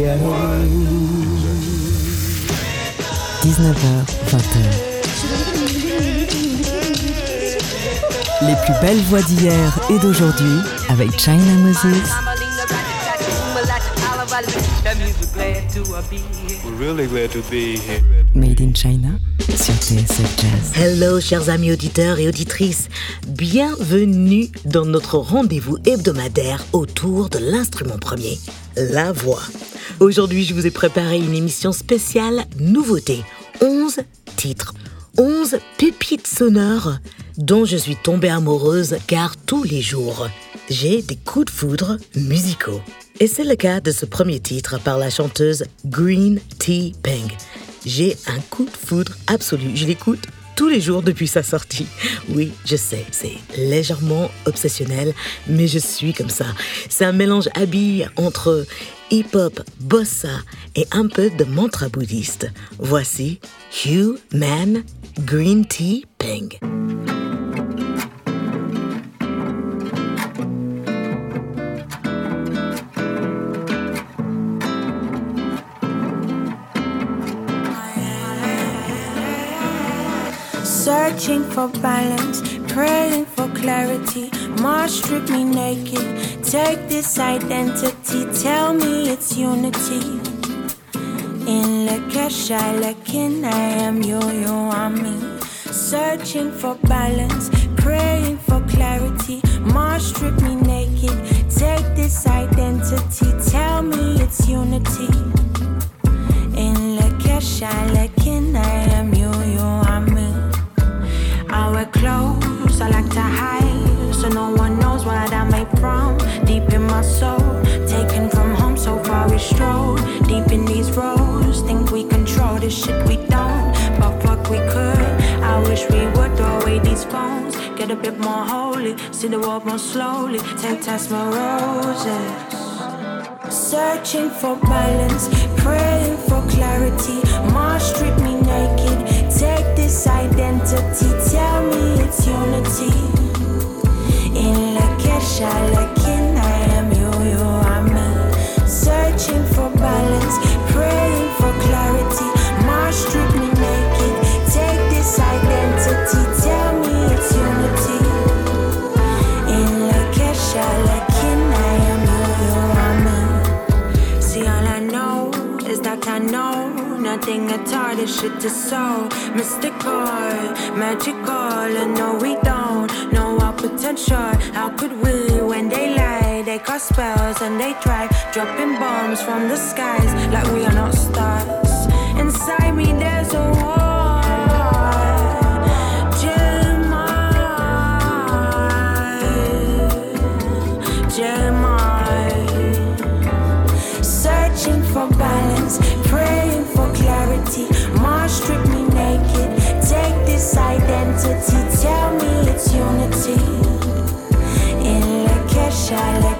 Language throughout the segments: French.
19h, 20h. Les plus belles voix d'hier et d'aujourd'hui avec China Moses. Made in China sur TSF Jazz. Hello, chers amis auditeurs et auditrices. Bienvenue dans notre rendez-vous hebdomadaire autour de l'instrument premier, la voix. Aujourd'hui, je vous ai préparé une émission spéciale nouveauté. 11 titres, 11 pépites sonores dont je suis tombée amoureuse car tous les jours, j'ai des coups de foudre musicaux. Et c'est le cas de ce premier titre par la chanteuse Green Tea Peng. J'ai un coup de foudre absolu. Je l'écoute tous les jours depuis sa sortie. Oui, je sais, c'est légèrement obsessionnel, mais je suis comme ça. C'est un mélange habillé entre hip-hop, bossa et un peu de mantra bouddhiste. Voici Hugh Man Green Tea Peng. Searching for balance, praying for clarity. Mars strip me naked. Take this identity, tell me it's unity. In Lakesha, Lakin, I am you, you are me. Searching for balance, praying for clarity. Mars strip me naked. Take this identity, tell me it's unity. In Lakesha, Lakin, I am you, you are me. I wear clothes I like to hide, from. Deep in my soul, taken from home, so far we stroll. Deep in these roads, think we control this shit we don't, but fuck we could. I wish we would throw away these phones, get a bit more holy, see the world more slowly. Take test my roses. Searching for balance, praying for clarity. Mars strip me naked. Take this identity, tell me it's unity. In I am you, you are me. Searching for balance, praying for clarity. Me naked. Take this identity, tell me it's unity. In Lakin, I am you, you are me. See, all I know is that I know nothing at all. This shit is so mystical, magical, and no, we don't our potential. How could we, when they lie, they cast spells and they try dropping bombs from the skies like we are not stars? wish I let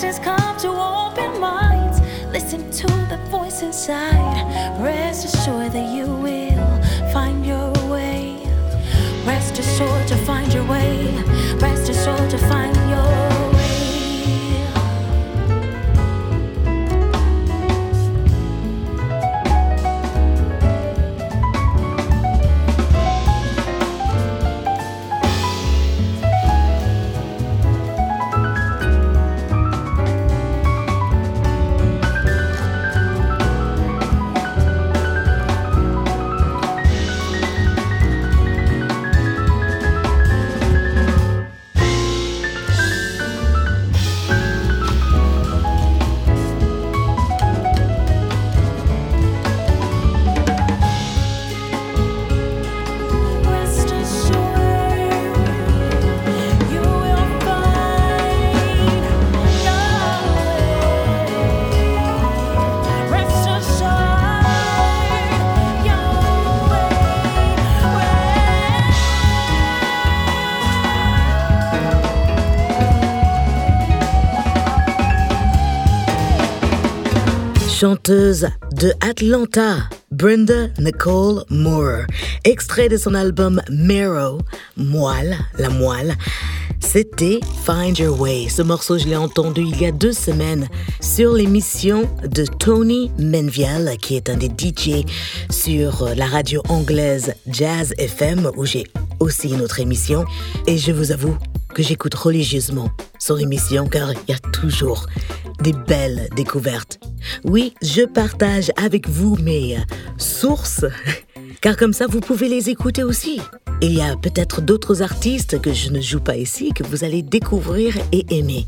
Blessings come to open minds. Listen to the voice inside. Rest assured that you will find your way. Rest assured to find your way. Rest assured to find your chanteuse de Atlanta, Brenda Nicole Moore. Extrait de son album Marrow, Moelle, la moelle. C'était Find Your Way. Ce morceau, je l'ai entendu il y a deux semaines sur l'émission de Tony Menviel, qui est un des DJ sur la radio anglaise Jazz FM, où j'ai aussi une autre émission. Et je vous avoue que j'écoute religieusement son émission car il y a toujours des belles découvertes. Oui, je partage avec vous mes sources, car comme ça, vous pouvez les écouter aussi. Il y a peut-être d'autres artistes que je ne joue pas ici, que vous allez découvrir et aimer.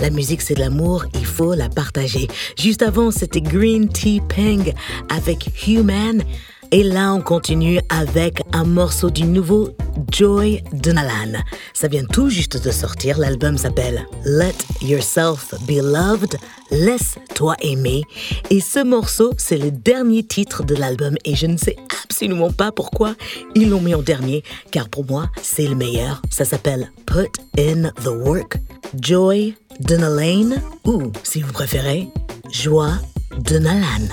La musique, c'est de l'amour, il faut la partager. Juste avant, c'était Green Tea Peng avec Human. Et là, on continue avec un morceau du nouveau Joy Donalan. Ça vient tout juste de sortir. L'album s'appelle Let Yourself Be Loved. Laisse-toi aimer. Et ce morceau, c'est le dernier titre de l'album. Et je ne sais absolument pas pourquoi ils l'ont mis en dernier, car pour moi, c'est le meilleur. Ça s'appelle Put in the Work. Joy Donalan, ou si vous préférez, Joie Donalan.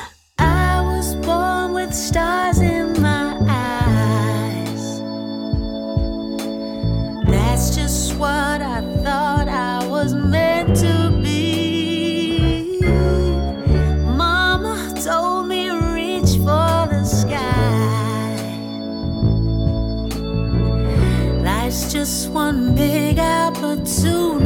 stars what I thought I was meant to be. Mama told me reach for the sky. Life's just one big opportunity.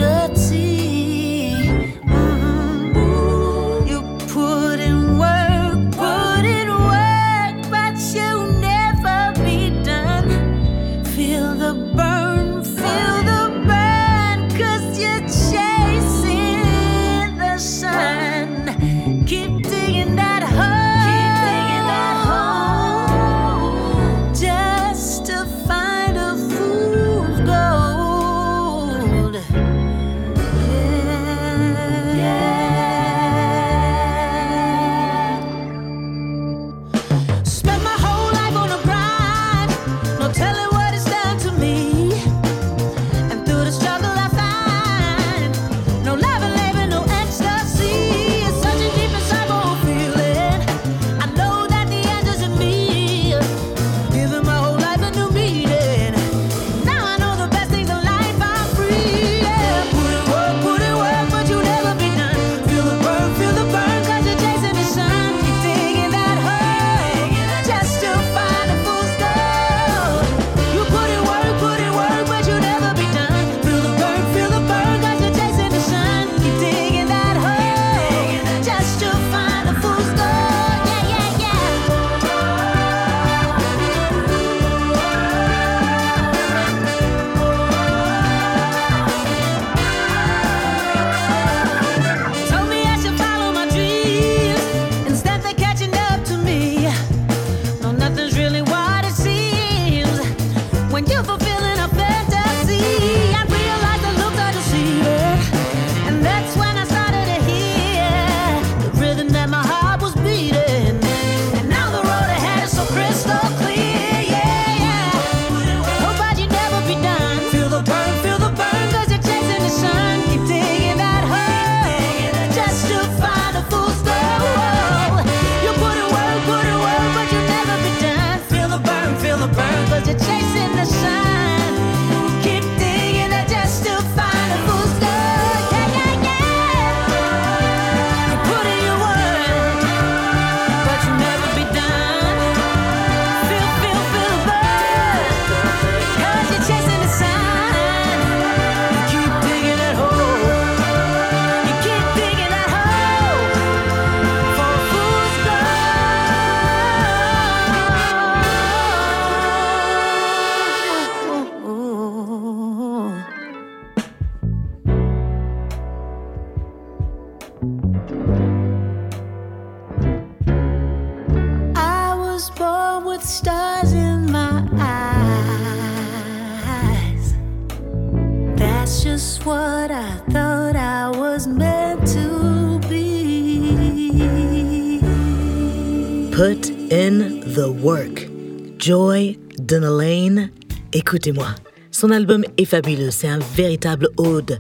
Écoutez-moi. Son album est fabuleux, c'est un véritable ode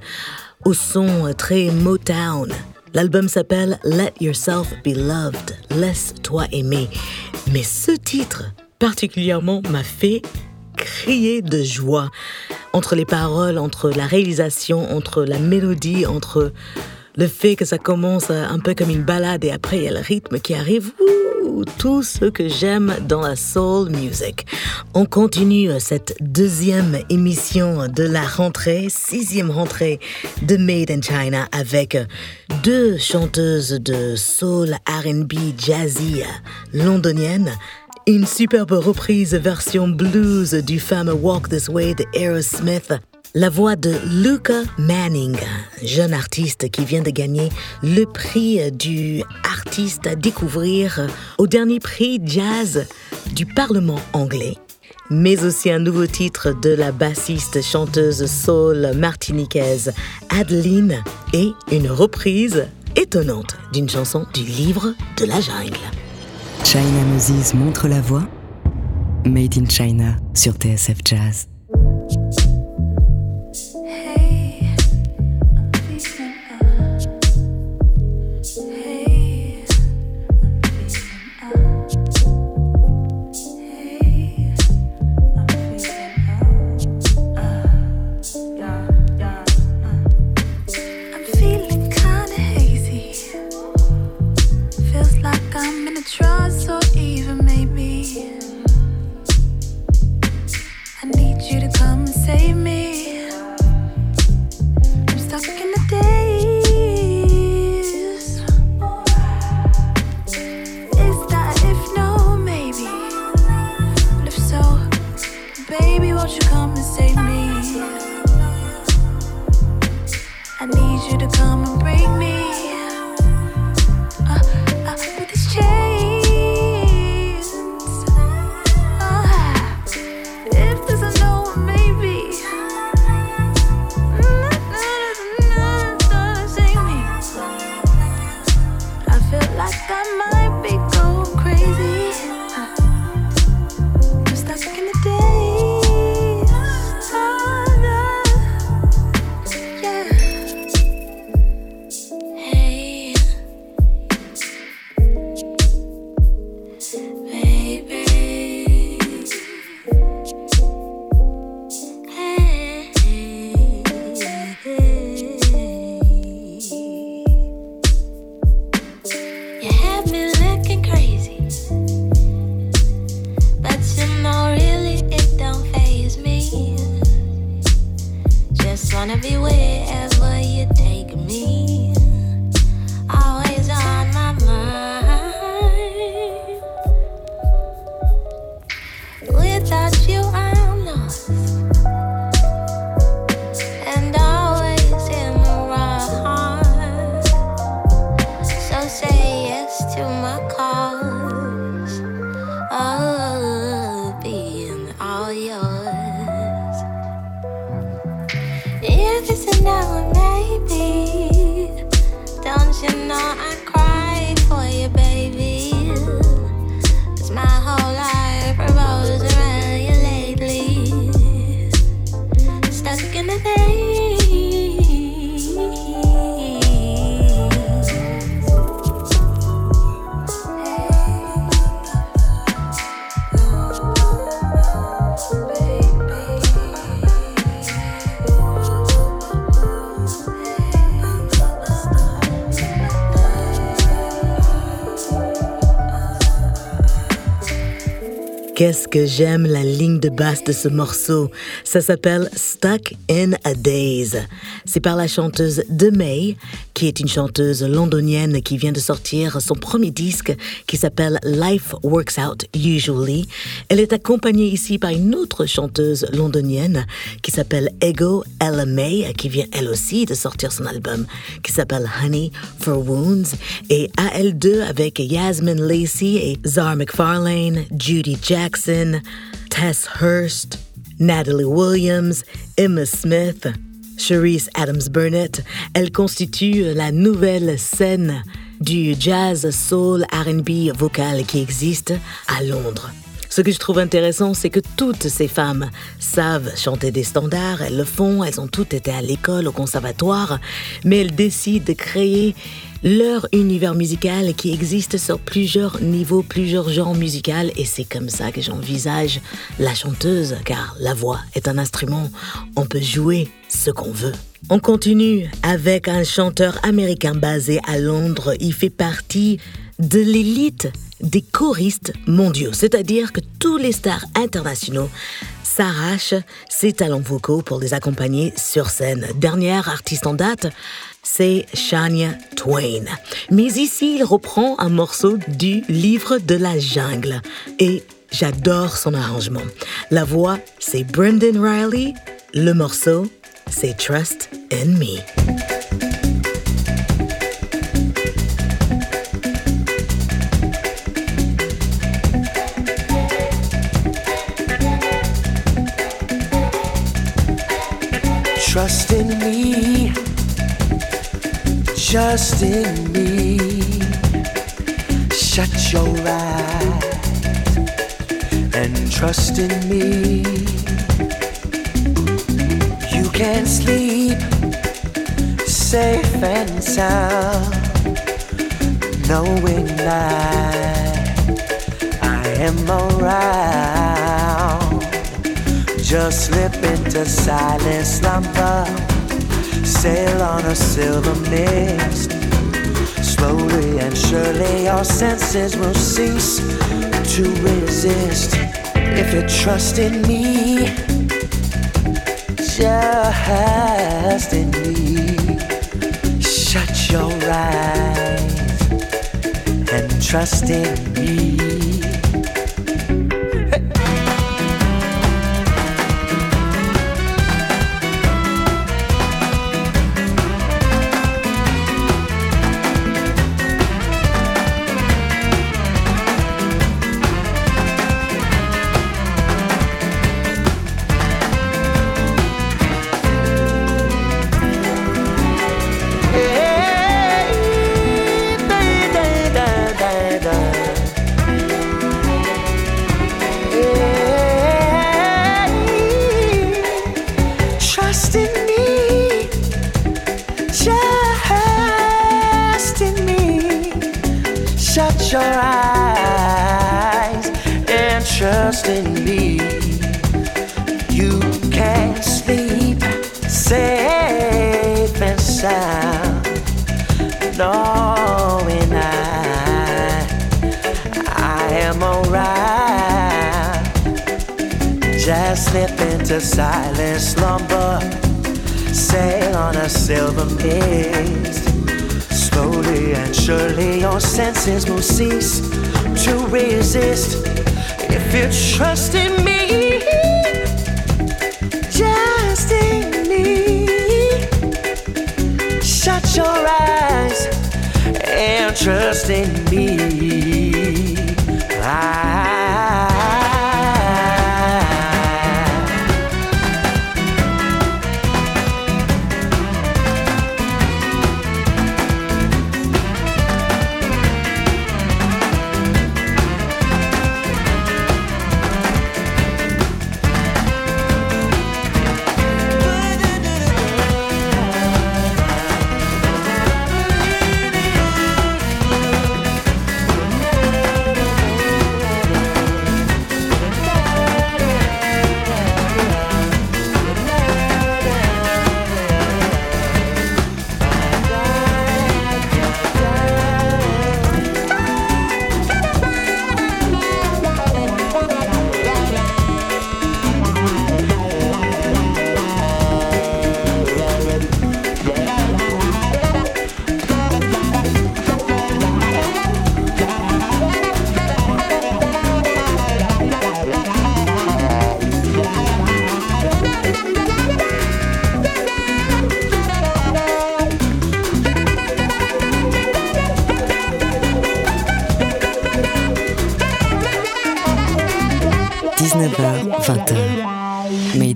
au son très Motown. L'album s'appelle Let Yourself Be Loved, Laisse-toi aimer. Mais ce titre, particulièrement, m'a fait crier de joie entre les paroles, entre la réalisation, entre la mélodie, entre le fait que ça commence un peu comme une balade et après il y a le rythme qui arrive. Tout ce que j'aime dans la soul music. On continue cette deuxième émission de la rentrée, sixième rentrée de Made in China avec deux chanteuses de soul RB jazzy londoniennes. Une superbe reprise version blues du fameux Walk This Way de Aerosmith la voix de Luca Manning, jeune artiste qui vient de gagner le prix du artiste à découvrir au dernier prix jazz du Parlement anglais mais aussi un nouveau titre de la bassiste chanteuse soul martiniquaise Adeline et une reprise étonnante d'une chanson du livre de la jungle. China Moses montre la voix. Made in China sur TSF Jazz. Qu'est-ce que j'aime la ligne de basse de ce morceau? Ça s'appelle Stuck in a Daze. C'est par la chanteuse De May, qui est une chanteuse londonienne qui vient de sortir son premier disque qui s'appelle Life Works Out Usually. Elle est accompagnée ici par une autre chanteuse londonienne qui s'appelle Ego Ella May, qui vient elle aussi de sortir son album qui s'appelle Honey for Wounds. Et AL2 avec Yasmin Lacey et Zar McFarlane, Judy Jackson, Tess Hurst, Natalie Williams, Emma Smith, Cherise Adams Burnett. Elle constitue la nouvelle scène du jazz, soul, RB vocal qui existe à Londres. Ce que je trouve intéressant, c'est que toutes ces femmes savent chanter des standards, elles le font, elles ont toutes été à l'école, au conservatoire, mais elles décident de créer leur univers musical qui existe sur plusieurs niveaux, plusieurs genres musicaux, et c'est comme ça que j'envisage la chanteuse, car la voix est un instrument, on peut jouer ce qu'on veut. On continue avec un chanteur américain basé à Londres, il fait partie de l'élite des choristes mondiaux, c'est-à-dire que tous les stars internationaux s'arrachent ses talents vocaux pour les accompagner sur scène. Dernière artiste en date, c'est Shania Twain. Mais ici, il reprend un morceau du livre de la jungle et j'adore son arrangement. La voix, c'est Brendan Riley. Le morceau, c'est Trust in Me. Trust in me, just in me. Shut your eyes and trust in me. You can sleep safe and sound, knowing that I am around. Just slip into silent slumber, sail on a silver mist. Slowly and surely, your senses will cease to resist. If you trust in me, just in me, shut your eyes and trust in me. Into silent slumber, sail on a silver mist. Slowly and surely, your senses will cease to resist if you trust in me. Just in me. Shut your eyes and trust in me. I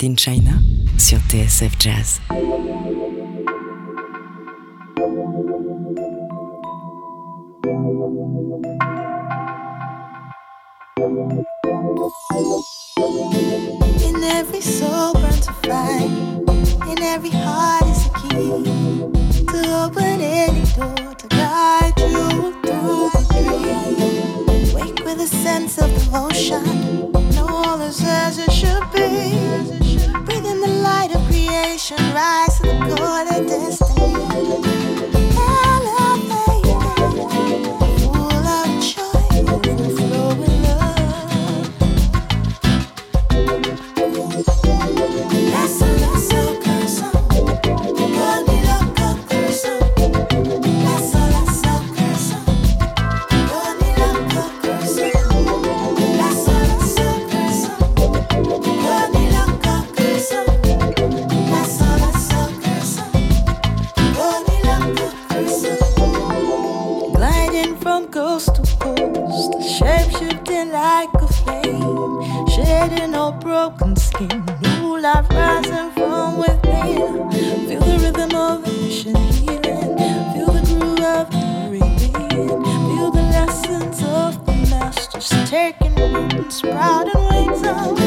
in China sur TSF Jazz. like a flame, shedding all broken skin. New life rising from within. Feel the rhythm of ancient healing. Feel the groove of reading. Feel the lessons of the masters taking root and sprouting wings up.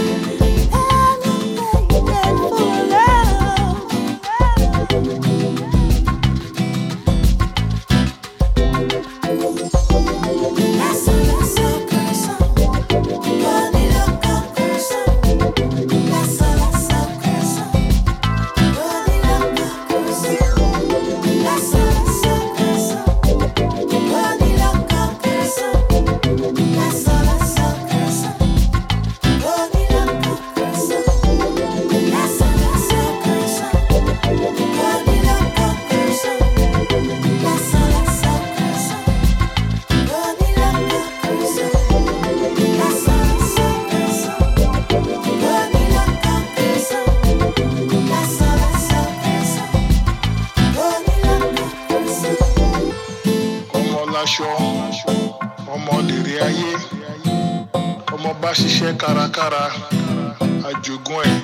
ojogún ẹ̀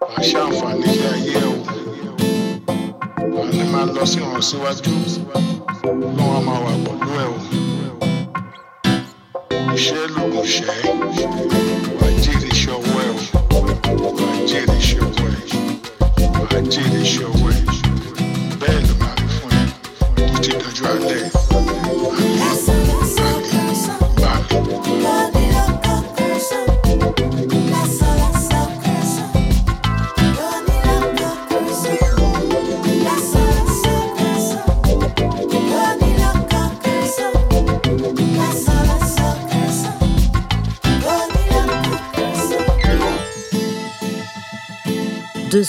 wàá ṣàǹfààní ilé ayé ẹ̀ o wàá ní máa lọ sí ọ̀run síwájú. Lọ́wọ́ máa wà pẹ̀lú ẹ̀ o. Iṣẹ́ lògùn ṣẹ́.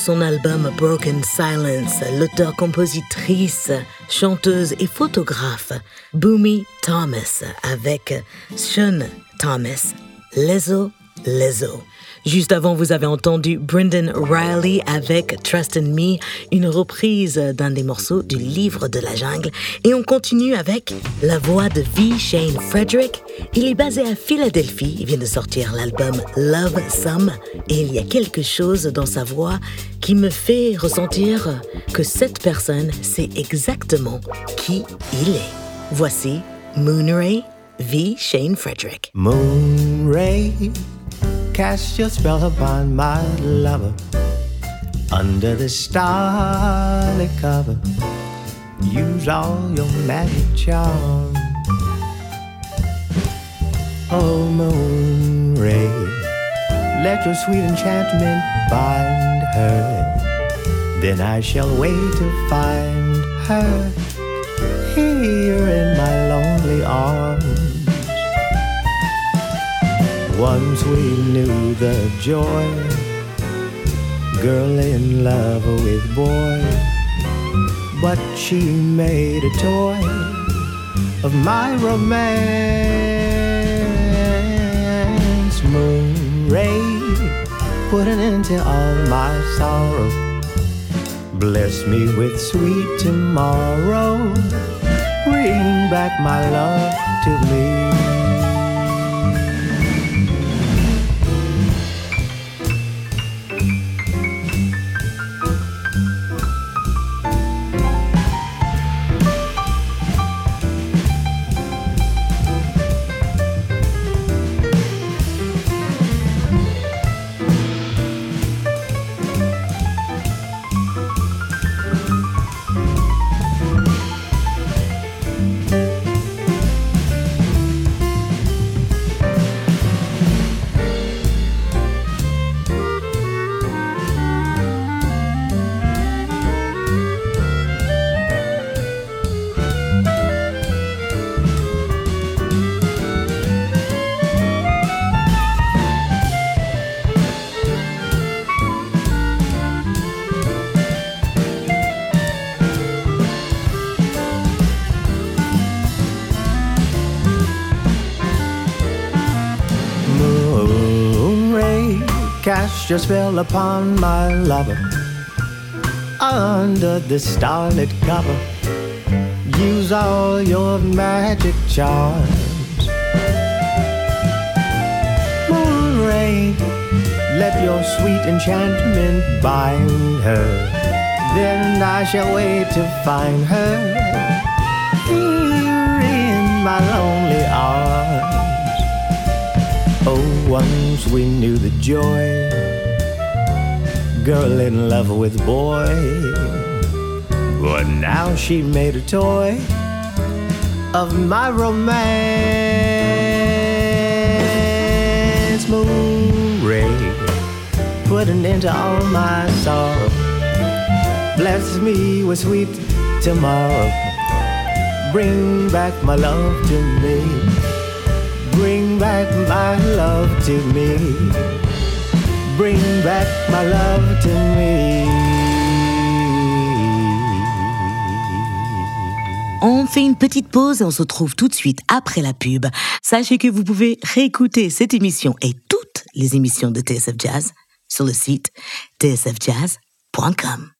Son album Broken Silence, l'auteur-compositrice, chanteuse et photographe Boomy Thomas avec Sean Thomas, Lezo Lezo. Juste avant, vous avez entendu Brendan Riley avec Trust in Me, une reprise d'un des morceaux du livre de la jungle. Et on continue avec la voix de V. Shane Frederick. Il est basé à Philadelphie. Il vient de sortir l'album Love Some. Et il y a quelque chose dans sa voix qui me fait ressentir que cette personne sait exactement qui il est. Voici Moonray V. Shane Frederick. Cast your spell upon my lover under the starlit cover. Use all your magic charm. Oh, moon ray, let your sweet enchantment bind her. Then I shall wait to find her here in my lonely arms. Once we knew the joy, girl in love with boy, but she made a toy of my romance. Moon ray, put an end to all my sorrow. Bless me with sweet tomorrow. Bring back my love to me. Cast fell upon my lover under the starlit cover. Use all your magic charms. Moon let your sweet enchantment bind her. Then I shall wait to find her here in my lonely arms. Oh, once we knew the joy, girl in love with boy. But now she made a toy of my romance. Moon ray, put an end to all my sorrow. Bless me with sweet tomorrow. Bring back my love to me. Bring back my love to me. Bring back On fait une petite pause et on se retrouve tout de suite après la pub. Sachez que vous pouvez réécouter cette émission et toutes les émissions de TSF Jazz sur le site tsfjazz.com.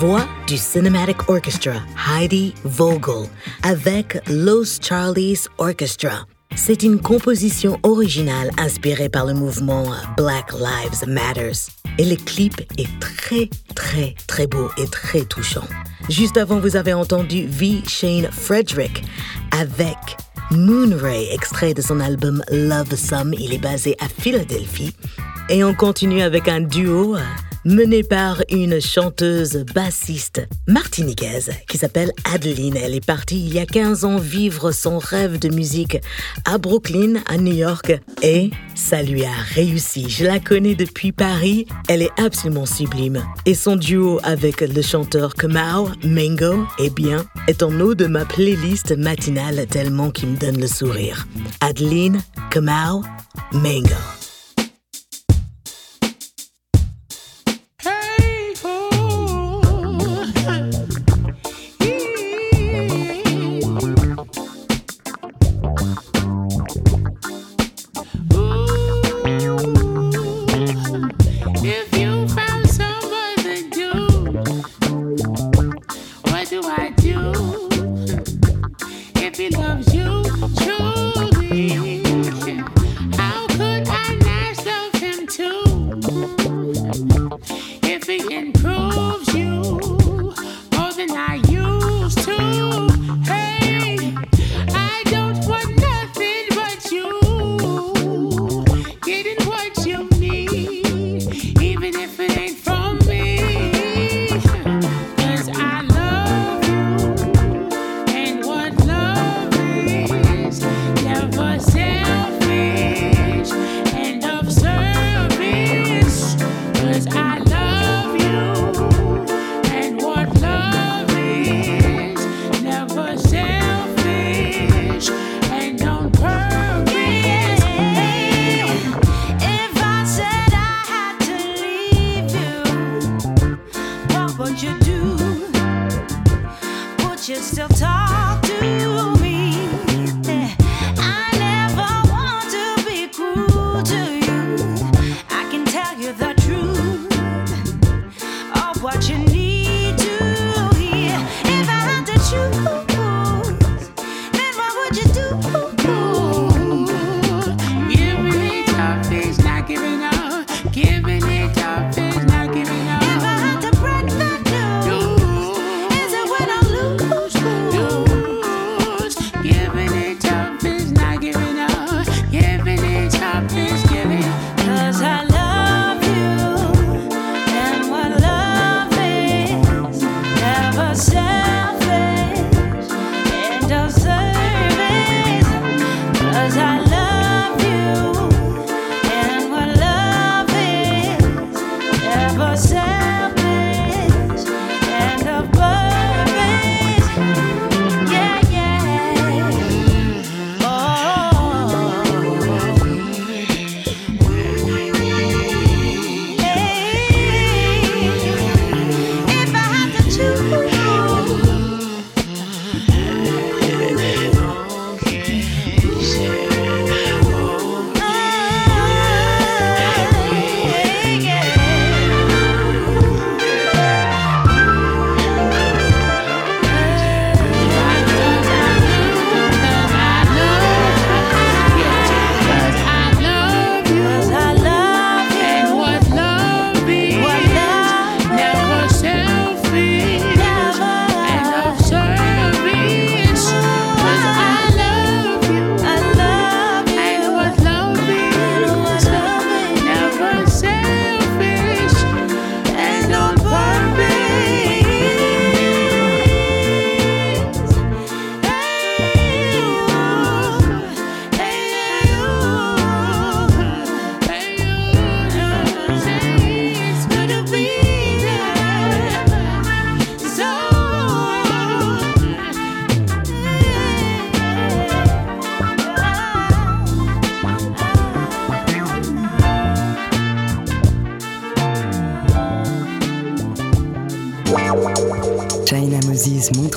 voix du Cinematic Orchestra, Heidi Vogel, avec Los Charlies Orchestra. C'est une composition originale inspirée par le mouvement Black Lives Matters. Et le clip est très, très, très beau et très touchant. Juste avant, vous avez entendu V. Shane Frederick avec Moonray, extrait de son album Love Some. Il est basé à Philadelphie. Et on continue avec un duo euh, mené par une chanteuse bassiste martiniquaise qui s'appelle Adeline. Elle est partie il y a 15 ans vivre son rêve de musique à Brooklyn, à New York, et ça lui a réussi. Je la connais depuis Paris, elle est absolument sublime. Et son duo avec le chanteur Kamau Mango, eh bien, est en haut de ma playlist matinale tellement qu'il me donne le sourire. Adeline Kamau Mango.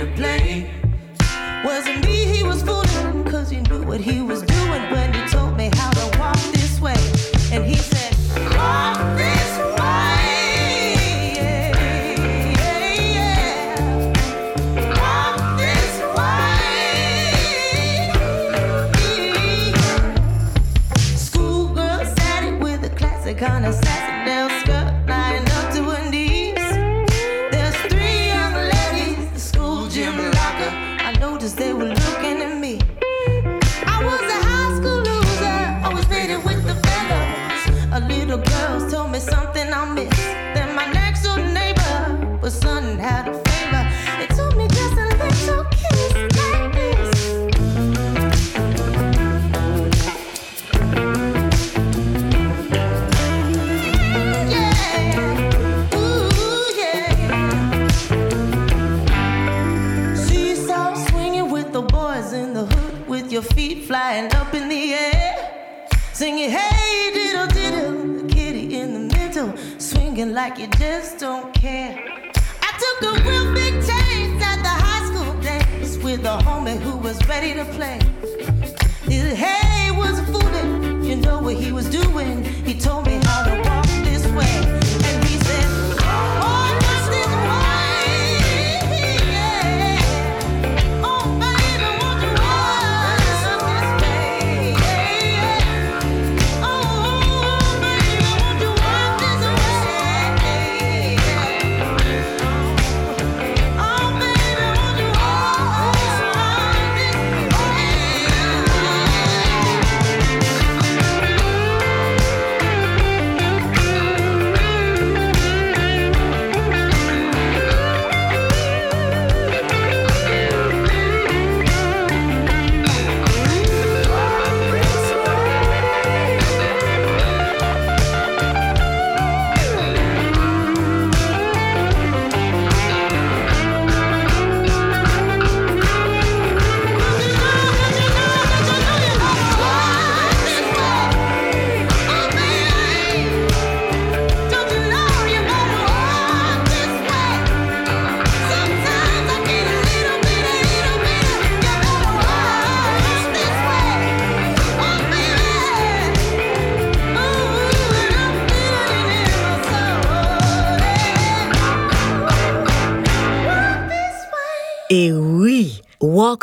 in a plane.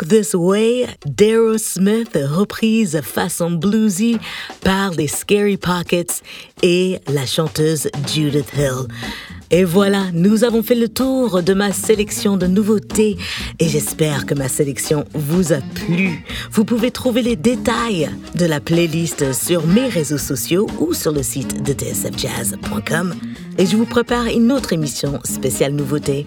This Way Daryl Smith reprise façon bluesy par les Scary Pockets et la chanteuse Judith Hill. Et voilà, nous avons fait le tour de ma sélection de nouveautés et j'espère que ma sélection vous a plu. Vous pouvez trouver les détails de la playlist sur mes réseaux sociaux ou sur le site de tsfjazz.com et je vous prépare une autre émission spéciale nouveauté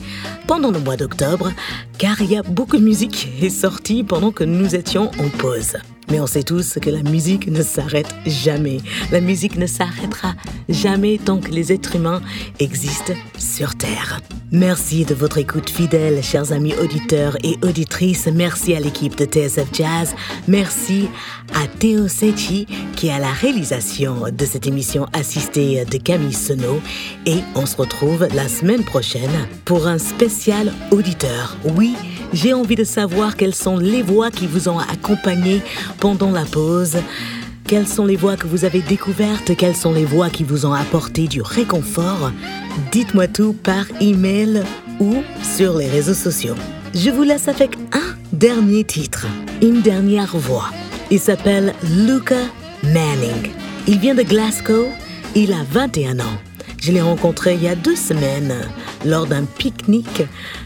pendant le mois d'octobre, car il y a beaucoup de musique qui est sortie pendant que nous étions en pause. Mais on sait tous que la musique ne s'arrête jamais. La musique ne s'arrêtera jamais tant que les êtres humains existent sur Terre. Merci de votre écoute fidèle, chers amis auditeurs et auditrices. Merci à l'équipe de TSF Jazz. Merci à Théo Sechi qui est à la réalisation de cette émission assistée de Camille Senot et on se retrouve la semaine prochaine pour un spécial auditeur. Oui, j'ai envie de savoir quelles sont les voix qui vous ont accompagné pendant la pause. Quelles sont les voix que vous avez découvertes? Quelles sont les voix qui vous ont apporté du réconfort? Dites-moi tout par email ou sur les réseaux sociaux. Je vous laisse avec un dernier titre, une dernière voix. Il s'appelle Luca Manning. Il vient de Glasgow, il a 21 ans. Je l'ai rencontré il y a deux semaines lors d'un pique-nique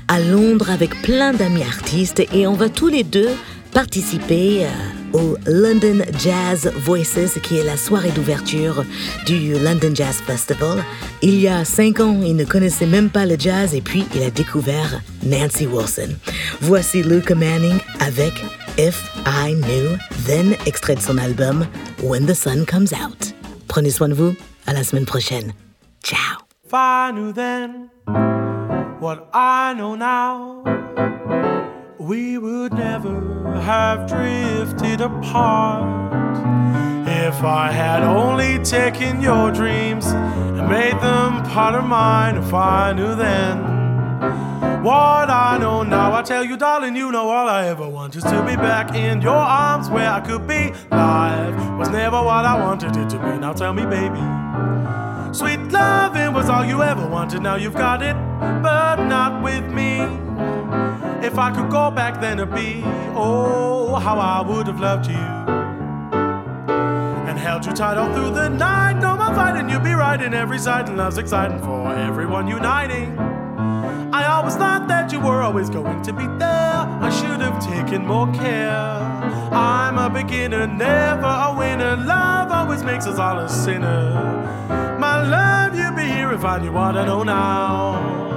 à Londres avec plein d'amis artistes et on va tous les deux participer euh, au London Jazz Voices, qui est la soirée d'ouverture du London Jazz Festival. Il y a cinq ans, il ne connaissait même pas le jazz et puis il a découvert Nancy Wilson. Voici Luca Manning avec If I Knew Then, extrait de son album When the Sun Comes Out. Prenez soin de vous, à la semaine prochaine. Ciao. If I knew then what I know now, we would never have drifted apart. If I had only taken your dreams and made them part of mine, if I knew then what I know now, I tell you, darling, you know all I ever want is to be back in your arms where I could be. Life was never what I wanted it to be. Now tell me, baby. Sweet loving was all you ever wanted, now you've got it, but not with me. If I could go back then it'd be, oh, how I would have loved you. And held you tight all through the night. No more fighting, you'd be right in every side, and love's exciting for everyone uniting. I always thought that you were always going to be there. I should have taken more care. I'm a beginner, never a winner. Love always makes us all a sinner. Love, you'd be here if I knew what I know now.